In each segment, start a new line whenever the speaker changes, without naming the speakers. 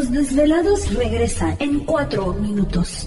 Los Desvelados regresa en 4 minutos.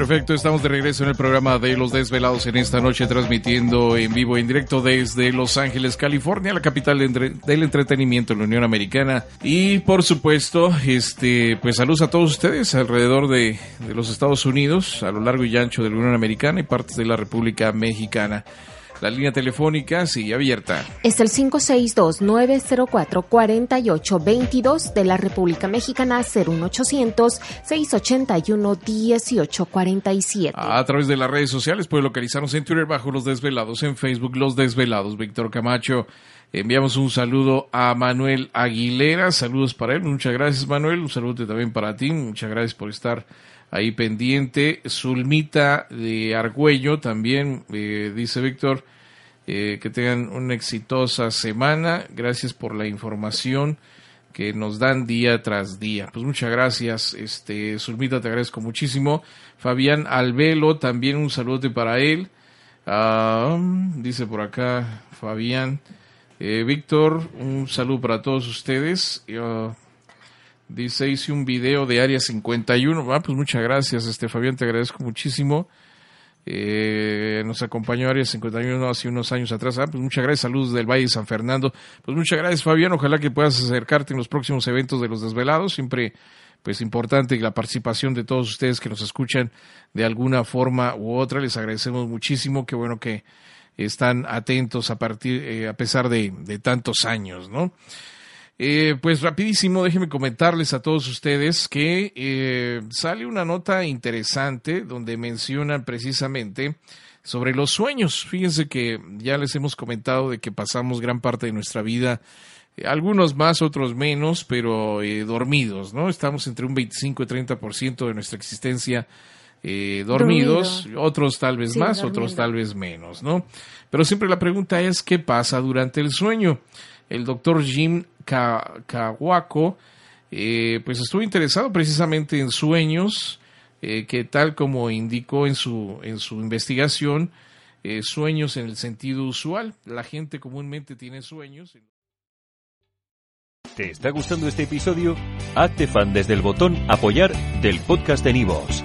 Perfecto, estamos de regreso en el programa de Los Desvelados en esta noche, transmitiendo en vivo, en directo desde Los Ángeles, California, la capital del entretenimiento en la Unión Americana. Y por supuesto, este, pues saludos a todos ustedes alrededor de, de los Estados Unidos, a lo largo y ancho de la Unión Americana y partes de la República Mexicana. La línea telefónica sigue abierta.
Es el 562-904-4822 de la República Mexicana 01800-681-1847.
A través de las redes sociales puede localizarnos en Twitter bajo Los Desvelados, en Facebook Los Desvelados. Víctor Camacho, enviamos un saludo a Manuel Aguilera. Saludos para él. Muchas gracias, Manuel. Un saludo también para ti. Muchas gracias por estar ahí pendiente. Zulmita de Argüello también, eh, dice Víctor, eh, que tengan una exitosa semana. Gracias por la información que nos dan día tras día. Pues muchas gracias, este, Zulmita, te agradezco muchísimo. Fabián Albelo, también un saludo para él. Ah, dice por acá Fabián. Eh, Víctor, un saludo para todos ustedes. Dice, hice un video de Área 51. Ah, pues muchas gracias, este Fabián, te agradezco muchísimo. Eh, nos acompañó Área 51 hace unos años atrás. Ah, pues muchas gracias, saludos del Valle de San Fernando. Pues muchas gracias, Fabián. Ojalá que puedas acercarte en los próximos eventos de los desvelados. Siempre, pues importante la participación de todos ustedes que nos escuchan de alguna forma u otra. Les agradecemos muchísimo. Qué bueno que están atentos a partir, eh, a pesar de, de tantos años, ¿no? Eh, pues rapidísimo, déjenme comentarles a todos ustedes que eh, sale una nota interesante donde mencionan precisamente sobre los sueños. Fíjense que ya les hemos comentado de que pasamos gran parte de nuestra vida, eh, algunos más, otros menos, pero dormidos, ¿no? Estamos entre un 25 y 30% de nuestra existencia dormidos, otros tal vez más, otros tal vez menos, ¿no? Pero siempre la pregunta es, ¿qué pasa durante el sueño? El doctor Jim Kawako, eh, pues estuvo interesado precisamente en sueños, eh, que tal como indicó en su, en su investigación, eh, sueños en el sentido usual. La gente comúnmente tiene sueños.
¿Te está gustando este episodio? Hazte fan desde el botón apoyar del podcast de Nivos.